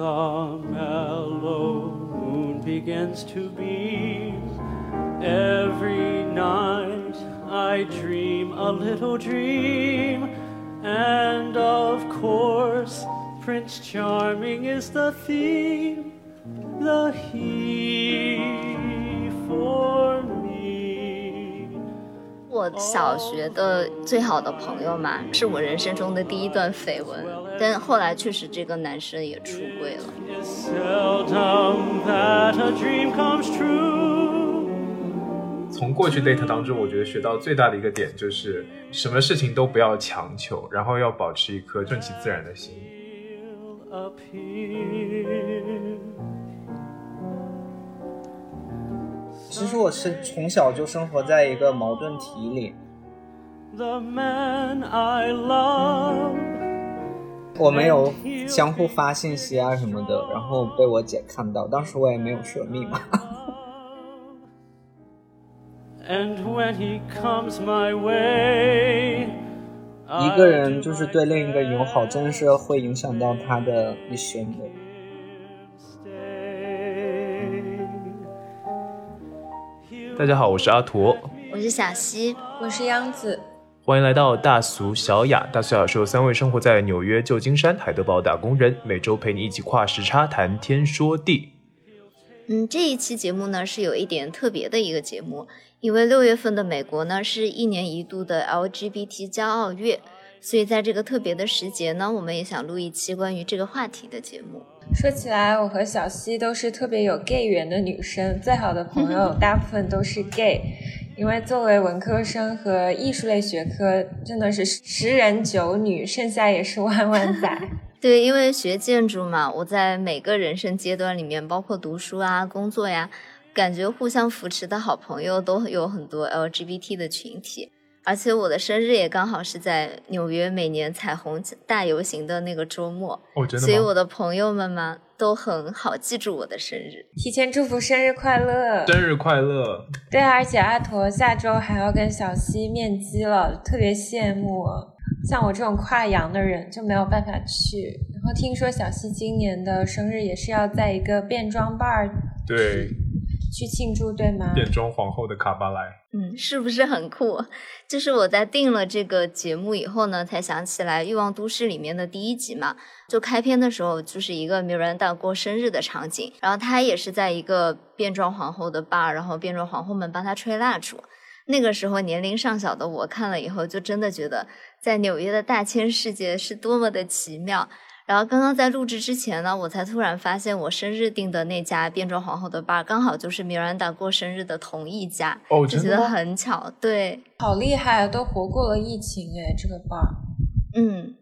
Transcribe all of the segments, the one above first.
the mellow moon begins to beam. Every night I dream a little dream, and of course, Prince Charming is the theme, the he for me. 我小学的最好的朋友嘛，是我人生中的第一段绯闻， 但后来确实这个男生也出轨了。It's seldom that a dream comes true. 从过去 date 当中，我觉得学到最大的一个点就是，什么事情都不要强求，然后要保持一颗顺其自然的心。其实我是从小就生活在一个矛盾体里，The man I love 我没有相互发信息啊什么的，然后被我姐看到，当时我也没有设密码。And when he comes my way, 一个人就是对另一个友好，真的是会影响到他的一生的。大家好，我是阿驼，我是小溪，我是央子，欢迎来到大俗小雅。大俗小雅是由三位生活在纽约、旧金山、海德堡打工人，每周陪你一起跨时差谈天说地。嗯，这一期节目呢是有一点特别的一个节目，因为六月份的美国呢是一年一度的 LGBT 骄傲月，所以在这个特别的时节呢，我们也想录一期关于这个话题的节目。说起来，我和小溪都是特别有 gay 缘的女生，最好的朋友 大部分都是 gay。因为作为文科生和艺术类学科，真的是十人九女，剩下也是弯弯仔。对，因为学建筑嘛，我在每个人生阶段里面，包括读书啊、工作呀，感觉互相扶持的好朋友都有很多 LGBT 的群体。而且我的生日也刚好是在纽约每年彩虹大游行的那个周末，哦，所以？我的朋友们嘛都很好记住我的生日。提前祝福生日快乐！生日快乐！对啊，而且阿驼下周还要跟小西面基了，特别羡慕。像我这种跨洋的人就没有办法去。然后听说小西今年的生日也是要在一个变装 bar 对，去庆祝，对吗？变装皇后的卡巴莱。嗯，是不是很酷？就是我在定了这个节目以后呢，才想起来《欲望都市》里面的第一集嘛，就开篇的时候就是一个 Miranda 过生日的场景，然后她也是在一个变装皇后的 bar，然后变装皇后们帮她吹蜡烛。那个时候年龄尚小的我看了以后，就真的觉得在纽约的大千世界是多么的奇妙。然后刚刚在录制之前呢，我才突然发现我生日订的那家变装皇后的 bar 刚好就是米兰达过生日的同一家，哦，就觉得真的？很巧。对，好厉害，啊都活过了疫情哎，这个 bar。嗯，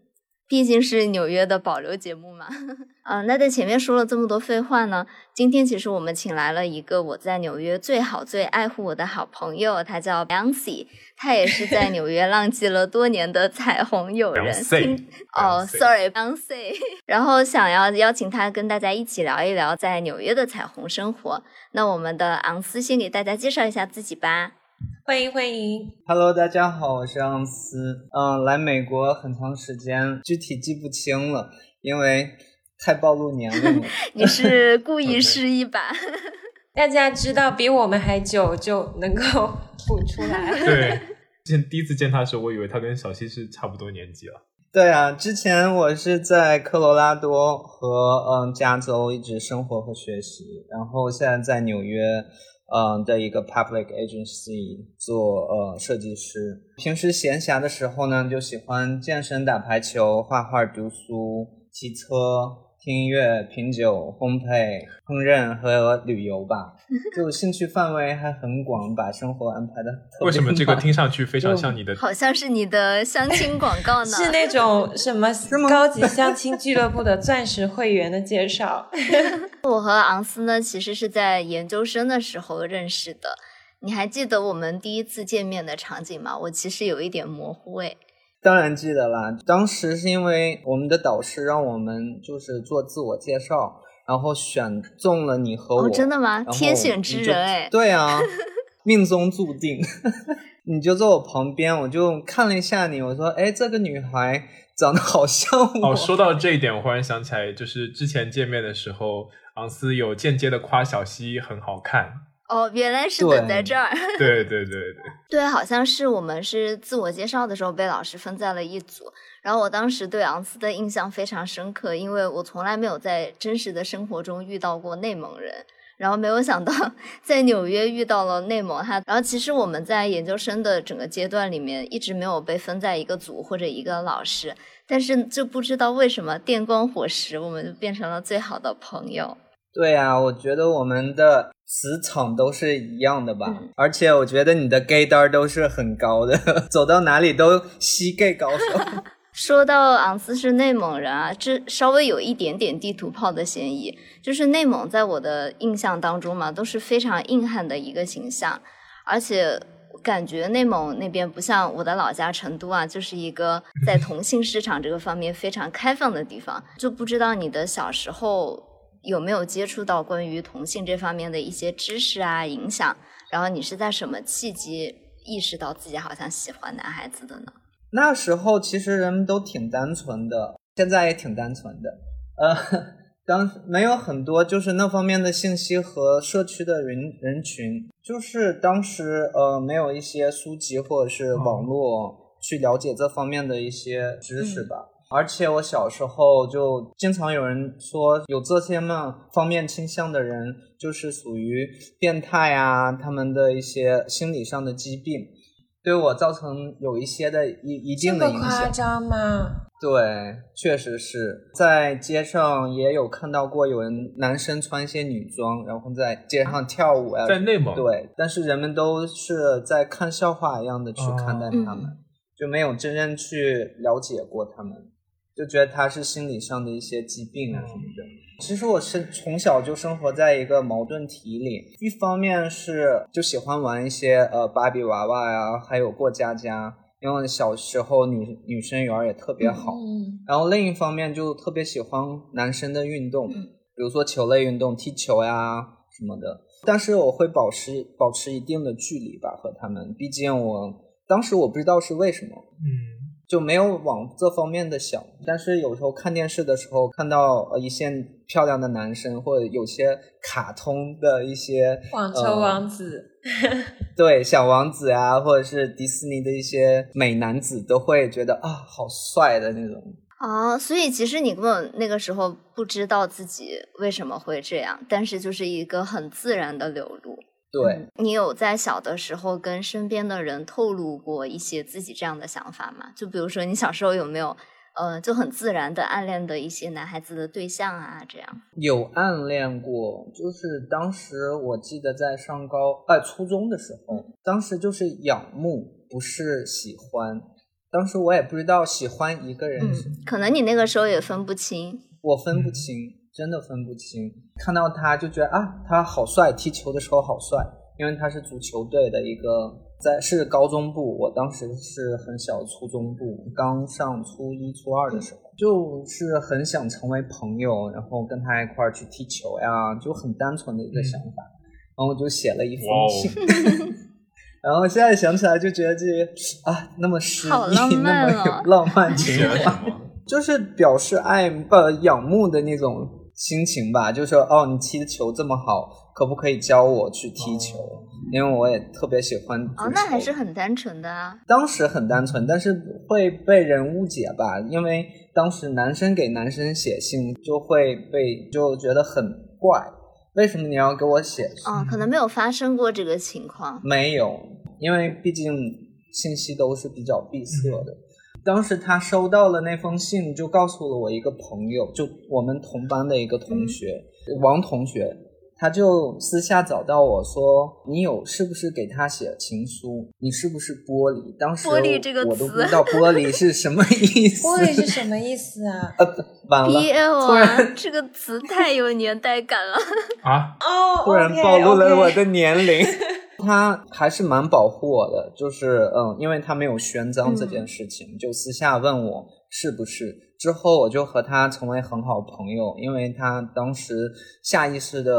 毕竟是纽约的保留节目嘛。嗯，那在前面说了这么多废话呢，今天其实我们请来了一个我在纽约最好最爱护我的好朋友，他叫 Bouncy，他也是在纽约浪迹了多年的彩虹友人。Bouncy 听 哦，sorry，Bouncy。然后想要邀请他跟大家一起聊一聊在纽约的彩虹生活。那我们的昂斯先给大家介绍一下自己吧。欢迎欢迎，Hello，大家好，我是昂斯。嗯，来美国很长时间，具体记不清了，因为太暴露年龄了。你是故意试一把？大家知道比我们还久就能够补出来。对，见第一次见他的时候，我以为他跟小溪是差不多年纪了。对啊，之前我是在科罗拉多和嗯加州一直生活和学习，然后现在在纽约嗯的一个 public agency 做呃设计师。平时闲暇的时候呢，就喜欢健身、打排球、画画、读书、骑车、听音乐、品酒、烘焙、烹饪和旅游吧。就兴趣范围还很广，把生活安排的特别为什么这个听上去非常像你的？好像是你的相亲广告呢。是那种什么高级相亲俱乐部的钻石会员的介绍。我和昂斯呢，其实是在研究生的时候认识的。你还记得我们第一次见面的场景吗？我其实有一点模糊诶。当然记得啦，当时是因为我们的导师让我们就是做自我介绍，然后选中了你和我。哦，真的吗？天选之人哎。对啊，命中注定。你就坐我旁边，我就看了一下你，我说，哎，这个女孩长得好像我。哦，说到这一点，我忽然想起来，就是之前见面的时候，昂斯有间接的夸小溪很好看。哦，原来是等在这儿。对对对对。对，好像是我们是自我介绍的时候被老师分在了一组，然后我当时对昂斯的印象非常深刻，因为我从来没有在真实的生活中遇到过内蒙人。然后没有想到在纽约遇到了内蒙他，然后其实我们在研究生的整个阶段里面一直没有被分在一个组或者一个老师，但是就不知道为什么电光火石我们就变成了最好的朋友。对啊，我觉得我们的磁场都是一样的吧，而且我觉得你的 gay 单都是很高的，走到哪里都吸 gay 高 手。说到昂斯是内蒙人啊，这稍微有一点点地图炮的嫌疑。就是内蒙在我的印象当中嘛，都是非常硬汉的一个形象，而且感觉内蒙那边不像我的老家成都啊，就是一个在同性市场这个方面非常开放的地方。就不知道你的小时候有没有接触到关于同性这方面的一些知识啊、影响？然后你是在什么契机意识到自己好像喜欢男孩子的呢？那时候其实人们都挺单纯的，现在也挺单纯的。呃，当没有很多就是那方面的信息和社区的人人群，就是当时呃没有一些书籍或者是网络去了解这方面的一些知识吧。而且我小时候就经常有人说有这些嘛方面倾向的人就是属于变态啊，他们的一些心理上的疾病。对我造成有一些的一一定的影响。夸张吗？对，确实是在街上也有看到过有人男生穿一些女装，然后在街上跳舞啊。在内蒙。对，但是人们都是在看笑话一样的去看待他们，就没有真正去了解过他们，就觉得他是心理上的一些疾病啊什么的。其实我是从小就生活在一个矛盾体里，一方面是就喜欢玩一些呃芭比娃娃呀，还有过家家，因为小时候女女生缘也特别好。嗯。然后另一方面就特别喜欢男生的运动，比如说球类运动，踢球呀什么的。但是我会保持保持一定的距离吧和他们，毕竟我当时我不知道是为什么。嗯。就没有往这方面的想，但是有时候看电视的时候，看到呃一些漂亮的男生，或者有些卡通的一些网球王子，对小王子啊，或者是迪士尼的一些美男子，都会觉得啊好帅的那种。啊，所以其实你根本那个时候不知道自己为什么会这样，但是就是一个很自然的流露。对你有在小的时候跟身边的人透露过一些自己这样的想法吗？就比如说你小时候有没有呃就很自然的暗恋的一些男孩子的对象啊？这样有暗恋过，就是当时我记得在上高哎初中的时候，当时就是仰慕，不是喜欢。当时我也不知道喜欢一个人，可能你那个时候也分不清，我分不清。真的分不清，看到他就觉得啊，他好帅，踢球的时候好帅，因为他是足球队的一个，在是高中部，我当时是很小初中部，刚上初一初二的时候，就是很想成为朋友，然后跟他一块儿去踢球呀，就很单纯的一个想法，然后我就写了一封信，然后现在想起来就觉得这啊那么诗意，那么有浪漫情怀，就是表示爱呃仰慕的那种。心情吧，就说哦，你踢的球这么好，可不可以教我去踢球？因为我也特别喜欢。哦，那还是很单纯的啊。当时很单纯，但是会被人误解吧？因为当时男生给男生写信，就会被就觉得很怪。为什么你要给我写？哦，可能没有发生过这个情况。没有，因为毕竟信息都是比较闭塞的。当时他收到了那封信，就告诉了我一个朋友，就我们同班的一个同学王同学，他就私下找到我说：“你有是不是给他写情书？你是不是玻璃？”当时玻璃这个词我都不知道玻璃是什么意思。玻璃是什么意思啊？呃，完了。L 啊，这个词太有年代感了啊！哦，突然暴露了我的年龄。他还是蛮保护我的，就是嗯，因为他没有宣张这件事情，就私下问我是不是。之后我就和他成为很好朋友，因为他当时下意识的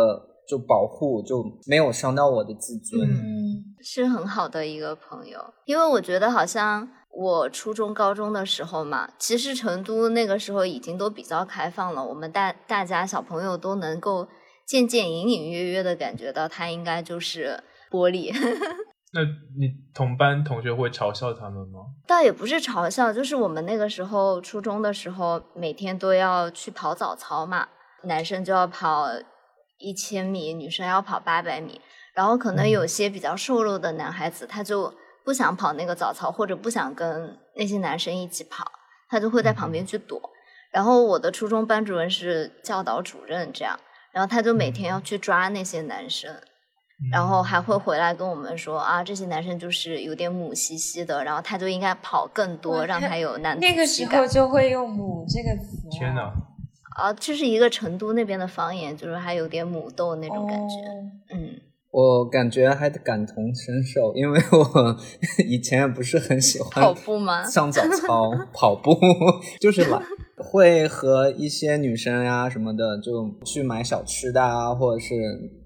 就保护，就没有伤到我的自尊。嗯是很好的一个朋友。因为我觉得好像我初中、高中的时候嘛，其实成都那个时候已经都比较开放了，我们大大家小朋友都能够渐渐、隐隐约约的感觉到他应该就是玻璃。那你同班同学会嘲笑他们吗？倒也不是嘲笑，就是我们那个时候初中的时候，每天都要去跑早操嘛，男生就要跑一千米，女生要跑八百米。然后可能有些比较瘦弱的男孩子，他就不想跑那个早操，或者不想跟那些男生一起跑，他就会在旁边去躲。然后我的初中班主任是教导主任，这样，然后他就每天要去抓那些男生。然后还会回来跟我们说啊，这些男生就是有点母兮兮的，然后他就应该跑更多，让他有男子那个时候就会用“母”这个词。天呐！啊，这是一个成都那边的方言，就是还有点母豆那种感觉。嗯，我感觉还感同身受，因为我 以前也不是很喜欢跑步吗？上早操跑步 就是懒，会和一些女生呀什么的就去买小吃的啊，或者是。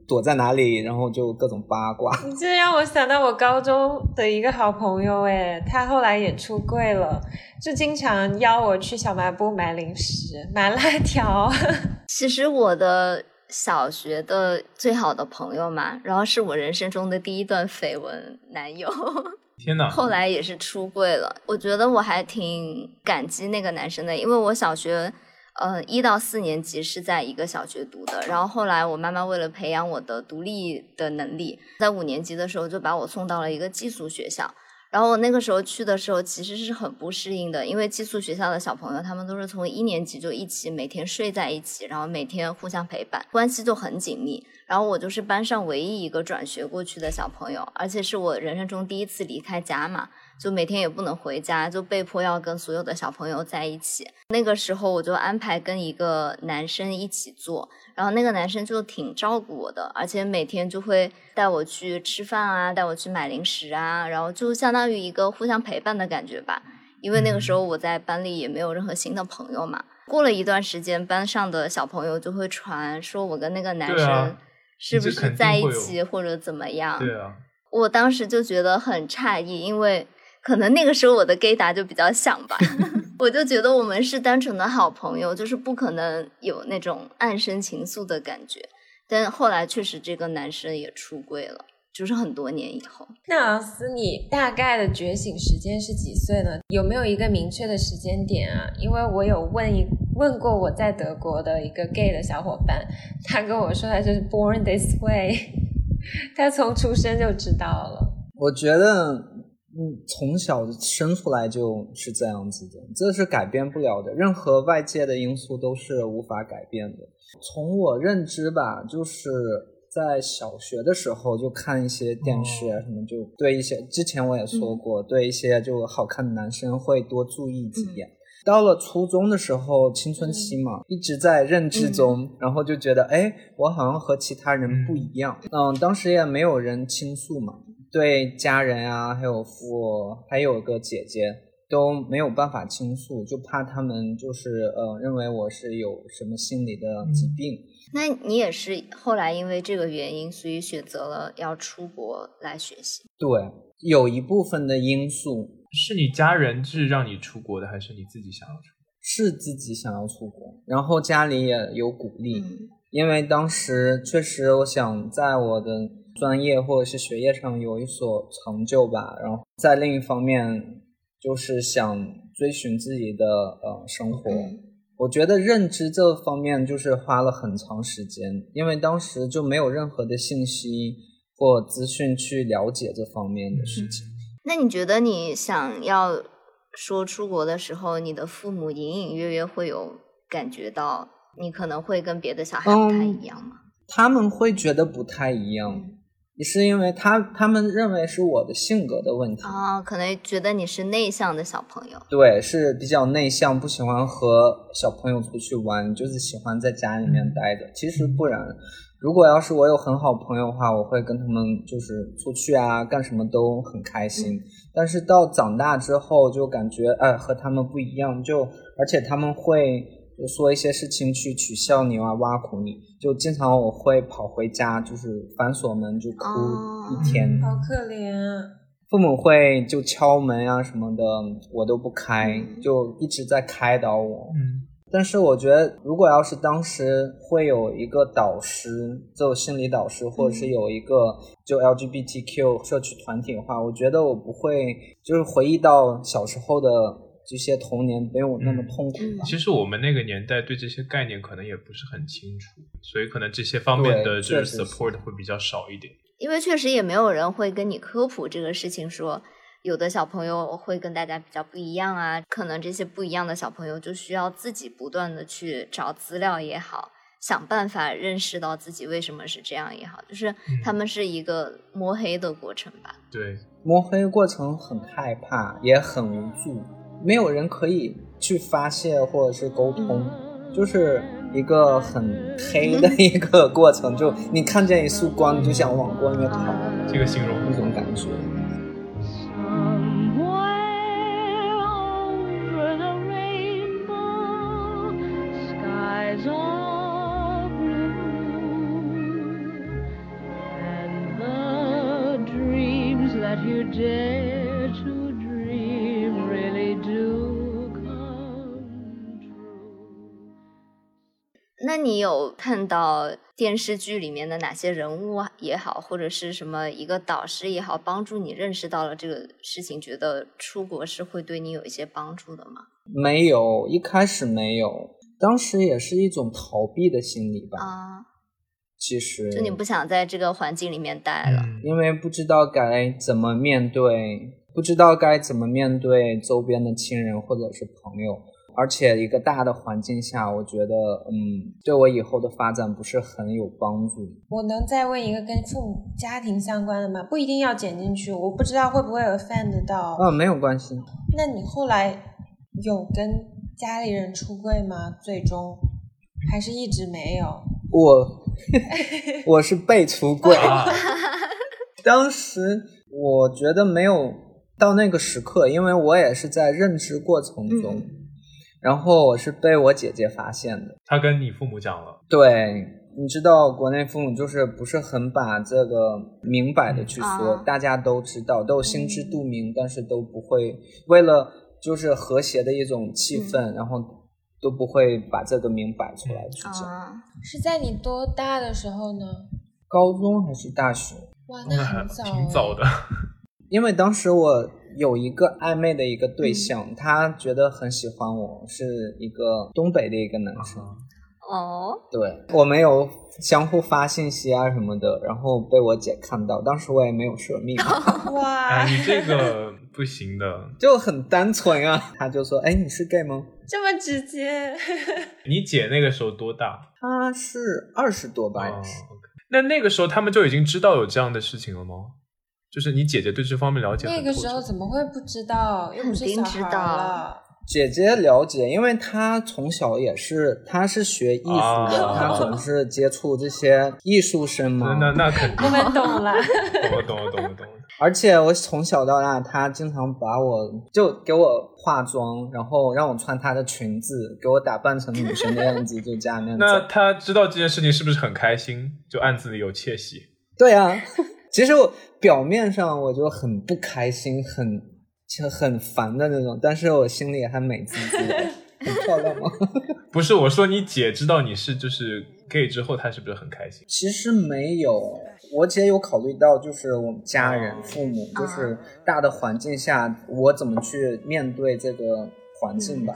躲在哪里，然后就各种八卦。你这让我想到我高中的一个好朋友，哎，他后来也出柜了，就经常邀我去小卖部买零食，买辣条。其实我的小学的最好的朋友嘛，然后是我人生中的第一段绯闻男友。天呐！后来也是出柜了，我觉得我还挺感激那个男生的，因为我小学。嗯，一到四年级是在一个小学读的，然后后来我妈妈为了培养我的独立的能力，在五年级的时候就把我送到了一个寄宿学校。然后我那个时候去的时候其实是很不适应的，因为寄宿学校的小朋友他们都是从一年级就一起每天睡在一起，然后每天互相陪伴，关系就很紧密。然后我就是班上唯一一个转学过去的小朋友，而且是我人生中第一次离开家嘛。就每天也不能回家，就被迫要跟所有的小朋友在一起。那个时候我就安排跟一个男生一起做，然后那个男生就挺照顾我的，而且每天就会带我去吃饭啊，带我去买零食啊，然后就相当于一个互相陪伴的感觉吧。因为那个时候我在班里也没有任何新的朋友嘛。过了一段时间，班上的小朋友就会传说我跟那个男生是不是在一起或者怎么样。对啊，我当时就觉得很诧异，因为。可能那个时候我的 gay 答就比较像吧，我就觉得我们是单纯的好朋友，就是不可能有那种暗生情愫的感觉。但后来确实这个男生也出柜了，就是很多年以后。那昂斯，你大概的觉醒时间是几岁呢？有没有一个明确的时间点啊？因为我有问一问过我在德国的一个 gay 的小伙伴，他跟我说他就是 born this way，他从出生就知道了。我觉得。嗯，从小生出来就是这样子的，这是改变不了的。任何外界的因素都是无法改变的。从我认知吧，就是在小学的时候就看一些电视啊什么，就对一些之前我也说过，对一些就好看的男生会多注意几眼。到了初中的时候，青春期嘛，一直在认知中，然后就觉得，哎，我好像和其他人不一样。嗯，当时也没有人倾诉嘛。对家人啊，还有父，还有个姐姐都没有办法倾诉，就怕他们就是呃认为我是有什么心理的疾病。那你也是后来因为这个原因，所以选择了要出国来学习？对，有一部分的因素是你家人是让你出国的，还是你自己想要出国？是自己想要出国，然后家里也有鼓励，因为当时确实我想在我的。专业或者是学业上有一所成就吧，然后在另一方面就是想追寻自己的呃生活。我觉得认知这方面就是花了很长时间，因为当时就没有任何的信息或资讯去了解这方面的事情。那你觉得你想要说出国的时候，你的父母隐隐约约会有感觉到你可能会跟别的小孩不太一样吗？他们会觉得不太一样。也是因为他他们认为是我的性格的问题啊，可能觉得你是内向的小朋友，对，是比较内向，不喜欢和小朋友出去玩，就是喜欢在家里面待着。其实不然，如果要是我有很好朋友的话，我会跟他们就是出去啊，干什么都很开心。但是到长大之后，就感觉哎和他们不一样，就而且他们会就说一些事情去取笑你啊，挖苦你，就经常我会跑回家，就是反锁门就哭哦一天。好可怜啊！父母会就敲门啊什么的，我都不开，嗯就一直在开导我。嗯，但是我觉得，如果要是当时会有一个导师，就心理导师，或者是有一个就 LGBTQ 社区团体的话，我觉得我不会就是回忆到小时候的这些童年没有那么痛苦吧。其实我们那个年代对这些概念可能也不是很清楚，所以可能这些方面的就是 support 会比较少一点。因为确实也没有人会跟你科普这个事情说。有的小朋友会跟大家比较不一样啊，可能这些不一样的小朋友就需要自己不断的去找资料也好，想办法认识到自己为什么是这样也好，就是他们是一个摸黑的过程吧。对，摸黑过程很害怕，也很无助，没有人可以去发泄或者是沟通，就是一个很黑的一个过程。就你看见一束光，你就想往光里面跑，这个形容那种感觉。有看到电视剧里面的哪些人物啊也好，或者是什么一个导师也好，帮助你认识到了这个事情，觉得出国是会对你有一些帮助的吗？没有，一开始没有，当时也是一种逃避的心理吧。啊，其实就你不想在这个环境里面待了。嗯，因为不知道该怎么面对，不知道该怎么面对周边的亲人或者是朋友，而且一个大的环境下，我觉得，嗯，对我以后的发展不是很有帮助。我能再问一个跟父母家庭相关的吗？不一定要剪进去，我不知道会不会 offend 到。啊，没有关系，那你后来有跟家里人出柜吗？最终还是一直没有？我我是被出柜，啊，当时我觉得没有到那个时刻，因为我也是在认知过程中，然后我是被我姐姐发现的。她跟你父母讲了，对，你知道国内父母就是不是很把这个明摆的去说，啊大家都知道，都心知肚明，但是都不会为了就是和谐的一种气氛，然后都不会把这个明摆出来去讲。啊，是在你多大的时候呢？高中还是大学？哇，那那还很早、挺早的。因为当时我有一个暧昧的一个对象，他觉得很喜欢我，是一个东北的一个男生。哦，对，我们有相互发信息啊什么的，然后被我姐看到，当时我也没有设密码，哇，哎，你这个不行的，就很单纯啊。他就说：“哎，你是 gay 吗这么直接？你姐那个时候多大？？”她是二十多吧，哦也是。那那个时候他们就已经知道有这样的事情了吗？就是你姐姐对这方面了解很那个时候怎么会不知道？又不是肯定小孩知道了。姐姐了解，因为她从小也是，她是学艺术的，啊她总是接触这些艺术生嘛。那那肯定我，们懂了，我懂了懂了懂了。而且我从小到大，她经常把我就给我化妆，然后让我穿她的裙子，给我打扮成女生的样子，就这样那样那子。他知道这件事情是不是很开心？就暗自里有窃喜。对啊，其实我表面上我就很不开心，很就很烦的那种，但是我心里还美滋滋的，很漂亮吗？不是我说，你姐知道你是就是 gay 之后，她是不是很开心？其实没有，我姐有考虑到，就是我们家人、哦父母，就是大的环境下，我怎么去面对这个环境吧。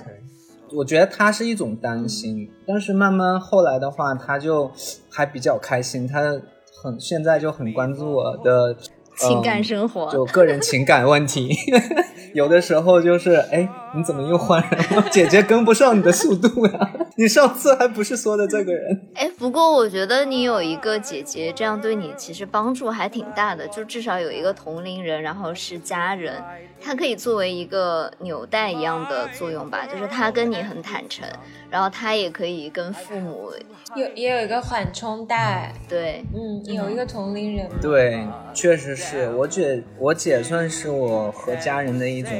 我觉得她是一种担心，但是慢慢后来的话，她就还比较开心，她很现在就很关注我的。情感嗯生活就个人情感问题，有的时候就是，哎，你怎么又换人了？姐姐跟不上你的速度呀！你上次还不是说的这个人？哎，不过我觉得你有一个姐姐，这样对你其实帮助还挺大的，就至少有一个同龄人，然后是家人，她可以作为一个纽带一样的作用吧，就是她跟你很坦诚，然后她也可以跟父母有也有一个缓冲带，对，嗯，有一个同龄人，对，确实是我姐，我姐算是我和家人的一种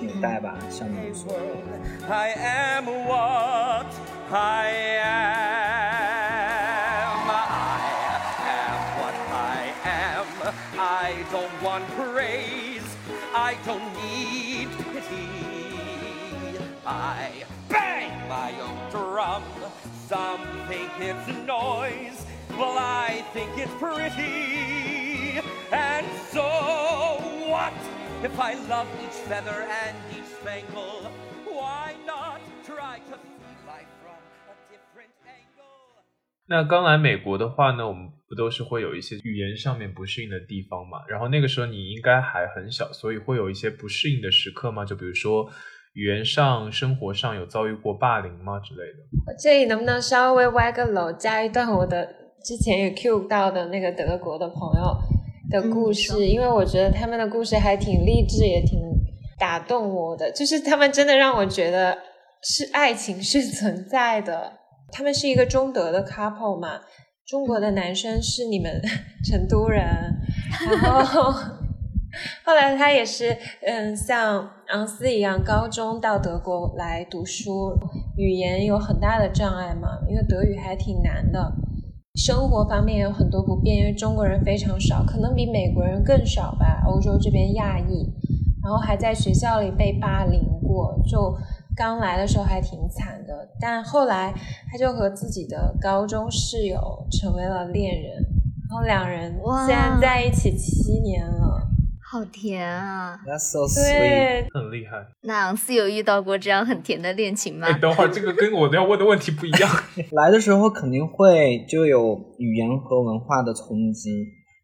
纽带吧，相 world, I am what I am. I am what I am. I don't want praise. I don't need pity. I bang my own drum. Some think it's noise. Well, I think it's pretty. And so what if I love each feather and each spangle? Why not try to see life from a different angle? 那刚来美国的话呢，我们不都是会有一些语言上面不适应的地方嘛？然后那个时候你应该还很小，所以会有一些不适应的时刻吗？就比如说语言上、生活上有遭遇过霸凌吗之类的？我这里能不能稍微歪个楼，加一段我的之前也 Q 到的那个德国的朋友的故事，嗯因为我觉得他们的故事还挺励志，也挺打动我的。就是他们真的让我觉得是爱情是存在的。他们是一个中德的 couple 嘛，中国的男生是你们成都人，然后后来他也是嗯，像昂斯一样，高中到德国来读书，语言有很大的障碍嘛，因为德语还挺难的。生活方面有很多不便，因为中国人非常少，可能比美国人更少吧。欧洲这边亚裔，然后还在学校里被霸凌过，就刚来的时候还挺惨的。但后来他就和自己的高中室友成为了恋人，然后两人哇现在在一起七年了。好甜啊！That's so sweet。很厉害。那昂斯有遇到过这样很甜的恋情吗哎，？等会儿这个跟我要问的问题不一样。来的时候肯定会就有语言和文化的冲击，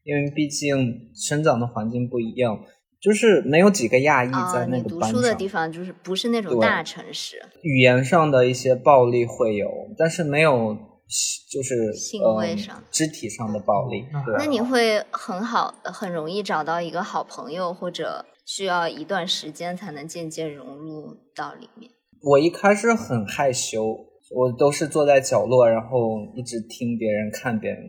因为毕竟生长的环境不一样，就是没有几个亚裔啊、在那你个班上。读书的地方就是不是那种大城市，语言上的一些暴力会有，但是没有就是行为上呃、肢体上的暴力。对那你会很好、很容易找到一个好朋友，或者需要一段时间才能渐渐融入到里面。我一开始很害羞，我都是坐在角落，然后一直听别人看别人。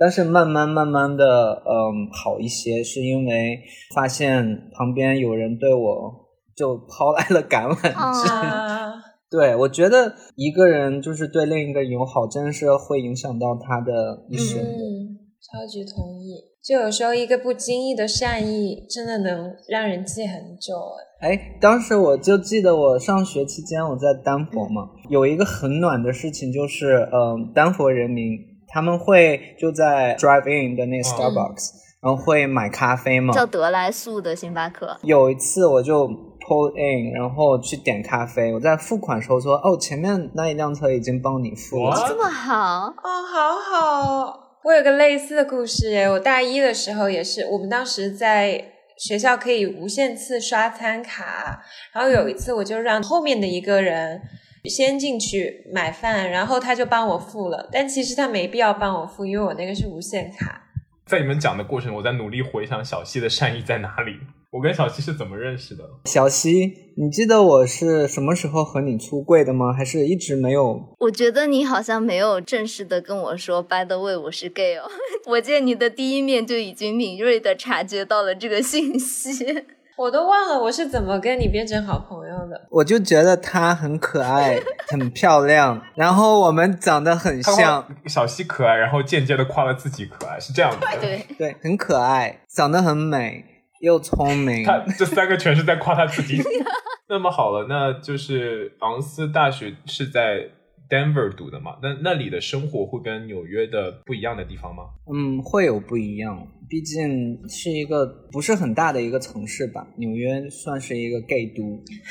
但是慢慢慢慢的，嗯，好一些，是因为发现旁边有人对我就抛来了橄榄枝。啊，对，我觉得一个人就是对另一个人友好，真的是会影响到他的一生。嗯，超级同意。就有时候一个不经意的善意，真的能让人记很久。哎，哎，当时我就记得我上学期间我在丹佛嘛，有一个很暖的事情，就是嗯，丹佛人民他们会就在 drive in 的那个 Starbucks，、然后会买咖啡嘛。叫德莱速的星巴克，有一次我就 pull in，然后去点咖啡，我在付款时候说，哦，前面那一辆车已经帮你付了。这么好，哦，好好。我有个类似的故事耶，我大一的时候也是，我们当时在学校可以无限次刷餐卡，然后有一次我就让后面的一个人先进去买饭，然后他就帮我付了，但其实他没必要帮我付，因为我那个是无限卡。在你们讲的过程，我在努力回想小溪的善意在哪里。我跟小溪是怎么认识的？小溪，你记得我是什么时候和你出柜的吗？还是一直没有？我觉得你好像没有正式的跟我说，by the way，我是 gay 哦。我见你的第一面就已经敏锐的察觉到了这个信息。我都忘了我是怎么跟你变成好朋友的。我就觉得她很可爱，很漂亮，然后我们长得很像，小溪可爱，然后间接的夸了自己可爱，是这样的。对，对，很可爱，长得很美，又聪明。他这三个全是在夸他自己。那么好了，那就是昂斯大学是在 Denver 读的嘛？那那里的生活会跟纽约的不一样的地方吗？嗯，会有不一样，毕竟是一个不是很大的一个城市吧。纽约算是一个 gay 都，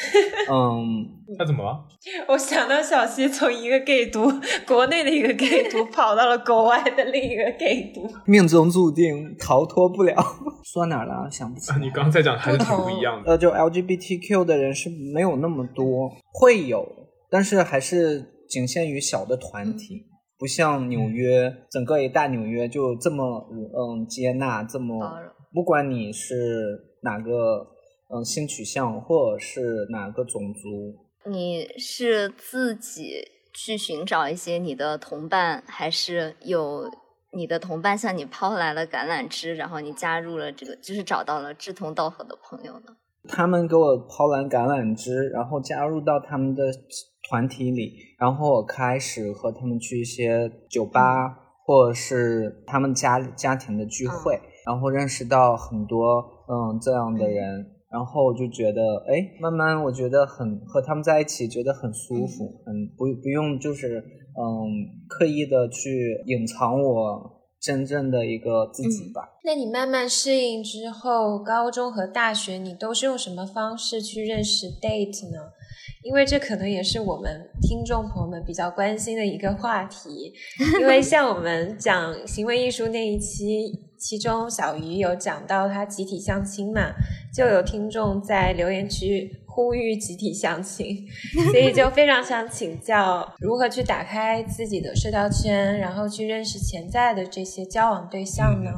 嗯，那怎么了？我想到小溪从一个 gay 都，国内的一个 gay 都，跑到了国外的另一个 gay 都。命中注定逃脱不了。说哪儿了？想不起来。你刚刚在讲还是挺不一样的。呃，就 LGBTQ 的人是没有那么多，会有，但是还是仅限于小的团体，不像纽约，整个一大纽约就这么嗯接纳，这么包容不管你是哪个嗯性取向或者是哪个种族，你是自己去寻找一些你的同伴，还是有你的同伴向你抛来了橄榄枝，然后你加入了这个，就是找到了志同道合的朋友呢？他们给我抛篮橄榄枝，然后加入到他们的团体里，然后我开始和他们去一些酒吧，或者是他们家家庭的聚会，然后认识到很多嗯这样的人，然后我就觉得，哎，慢慢我觉得很和他们在一起，觉得很舒服，很不不用就是嗯刻意的去隐藏我真正的一个自己吧。那你慢慢适应之后，高中和大学你都是用什么方式去认识 date 呢？因为这可能也是我们听众朋友们比较关心的一个话题。因为像我们讲行为艺术那一期，其中小鱼有讲到他集体相亲嘛，就有听众在留言区呼吁集体相亲，所以就非常想请教如何去打开自己的社交圈，然后去认识潜在的这些交往对象呢？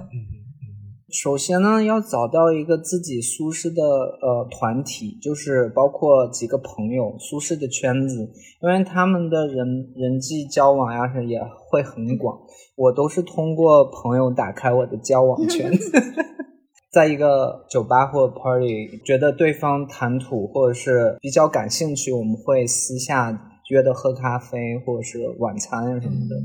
首先呢，要找到一个自己舒适的呃团体，就是包括几个朋友舒适的圈子，因为他们的人人际交往呀是也会很广。我都是通过朋友打开我的交往圈子，在一个酒吧或者 party，觉得对方谈吐或者是比较感兴趣，我们会私下约的喝咖啡或者是晚餐什么的。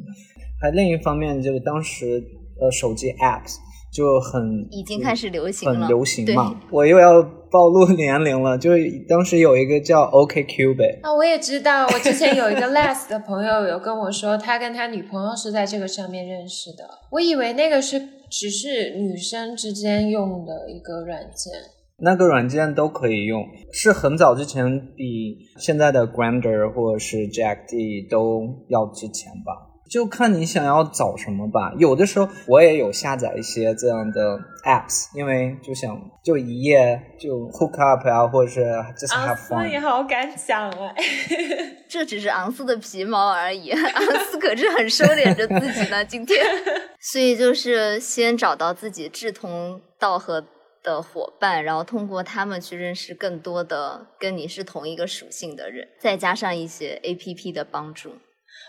还另一方面，就是当时呃手机 apps 就很已经开始流行了，很流行嘛。我又要暴露年龄了，就是当时有一个叫 OKCupid，啊，我也知道，我之前有一个 Les 的朋友有跟我说，他跟他女朋友是在这个上面认识的。我以为那个是只是女生之间用的一个软件。那个软件都可以用，是很早之前比现在的 Grander 或者是 Jack D 都要之前吧。就看你想要找什么吧。有的时候我也有下载一些这样的 apps，因为就想就一夜就 hook up 啊，或者是 just have 斯你 fun。好敢讲哎！这只是昂斯的皮毛而已，昂斯可是很收敛着自己呢。今天，所以就是先找到自己志同道合的伙伴，然后通过他们去认识更多的跟你是同一个属性的人，再加上一些 A P P 的帮助。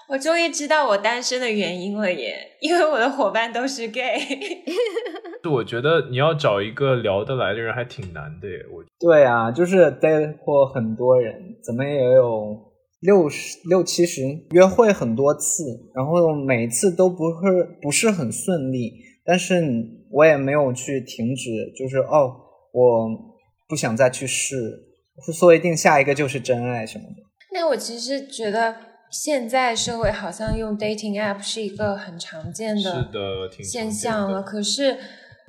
我终于知道我单身的原因了耶，因为我的伙伴都是 gay。就我觉得你要找一个聊得来的人还挺难的耶。我对啊，就是待过很多人，怎么也有六十六七十约会很多次，然后每次都不是不是很顺利，但是我也没有去停止，就是哦，我不想再去试，说一定下一个就是真爱什么的。那我其实觉得现在社会好像用 dating app 是一个很常见的，现象了。的可是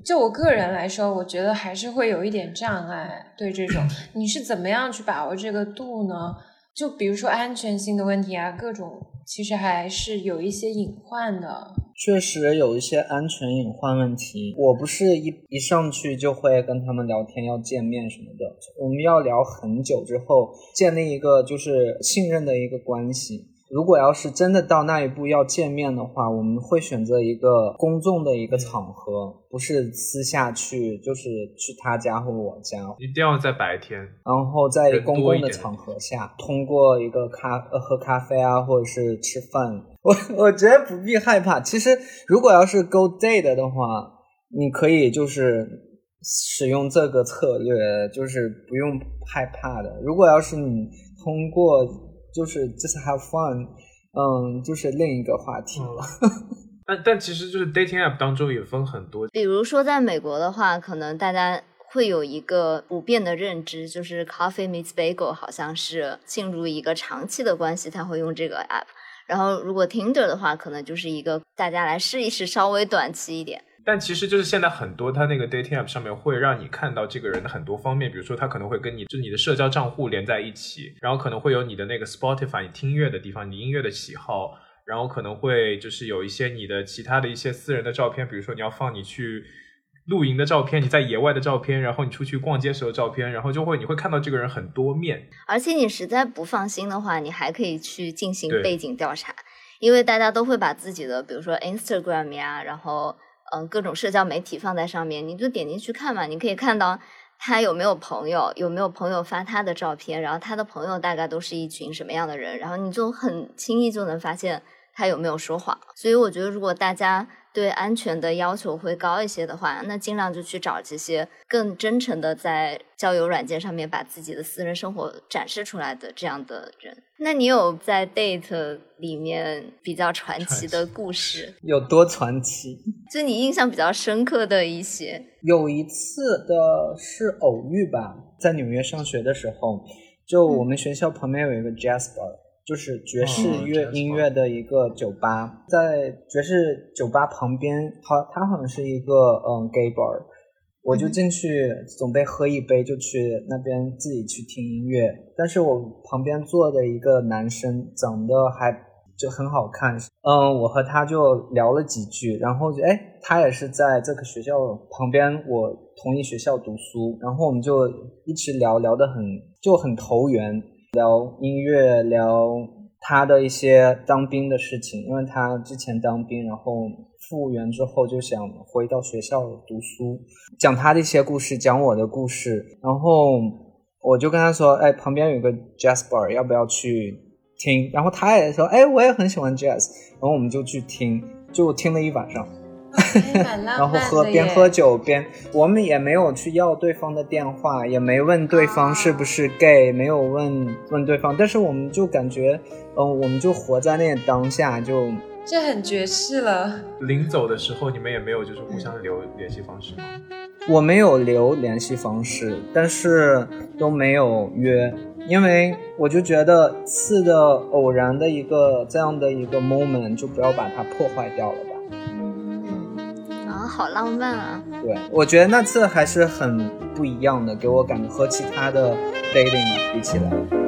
就我个人来说，我觉得还是会有一点障碍。对这种，你是怎么样去把握这个度呢？就比如说安全性的问题啊，各种其实还是有一些隐患的。确实有一些安全隐患问题。我不是一一上去就会跟他们聊天要见面什么的，我们要聊很久之后，建立一个就是信任的一个关系。如果要是真的到那一步要见面的话，我们会选择一个公众的一个场合，不是私下去，就是去他家或我家，一定要在白天。然后在公共的场合下，通过一个咖呃喝咖啡啊，或者是吃饭，我 我觉得不必害怕。其实如果要是 go date 的话，你可以就是使用这个策略，就是不用害怕的。如果要是你通过就是 just have fun，嗯，就是另一个话题了。但但其实就是 dating app 当中也分很多，比如说在美国的话，可能大家会有一个普遍的认知，就是 Coffee meets Bagel 好像是进入一个长期的关系，他会用这个 app。然后如果 Tinder 的话，可能就是一个大家来试一试，稍微短期一点。但其实就是现在很多它那个 dating app 上面会让你看到这个人的很多方面，比如说他可能会跟你就你的社交账户连在一起，然后可能会有你的那个 Spotify 你听音乐的地方，你音乐的喜好，然后可能会就是有一些你的其他的一些私人的照片，比如说你要放你去露营的照片，你在野外的照片，然后你出去逛街时候的照片，然后就会你会看到这个人很多面，而且你实在不放心的话，你还可以去进行背景调查，因为大家都会把自己的，比如说 Instagram 呀，然后嗯各种社交媒体放在上面，你就点进去看嘛，你可以看到他有没有朋友，有没有朋友发他的照片，然后他的朋友大概都是一群什么样的人，然后你就很轻易就能发现他有没有说谎。所以我觉得，如果大家对安全的要求会高一些的话，那尽量就去找这些更真诚的在交友软件上面把自己的私人生活展示出来的这样的人。那你有在 date 里面比较传奇的故事，有多传奇？就你印象比较深刻的一些？有一次的是偶遇吧，在纽约上学的时候，就我们学校旁边有一个 bar。就是爵士乐音乐的一个酒吧，在爵士酒吧旁边，好，它好像是一个嗯 gay bar，我就进去准备喝一杯，就去那边自己去听音乐。但是我旁边坐的一个男生长得还就很好看，嗯，我和他就聊了几句，然后就哎，他也是在这个学校旁边，我同一学校读书，然后我们就一直聊聊得很就很投缘。聊音乐，聊他的一些当兵的事情，因为他之前当兵，然后复员之后就想回到学校读书，讲他的一些故事，讲我的故事，然后我就跟他说，哎，旁边有个 jazz bar，要不要去听？然后他也说，哎，我也很喜欢 jazz，然后我们就去听，就听了一晚上。然后喝边喝酒边，我们也没有去要对方的电话，也没问对方是不是 gay，没有问问对方，但是我们就感觉，嗯，我们就活在那当下，就这很爵士了。临走的时候，你们也没有就是互相留联系方式吗？我没有留联系方式，但是都没有约，因为我就觉得次的偶然的一个这样的一个 moment，就不要把它破坏掉了。好浪漫啊！对，我觉得那次还是很不一样的，给我感觉和其他的 dating 比起来。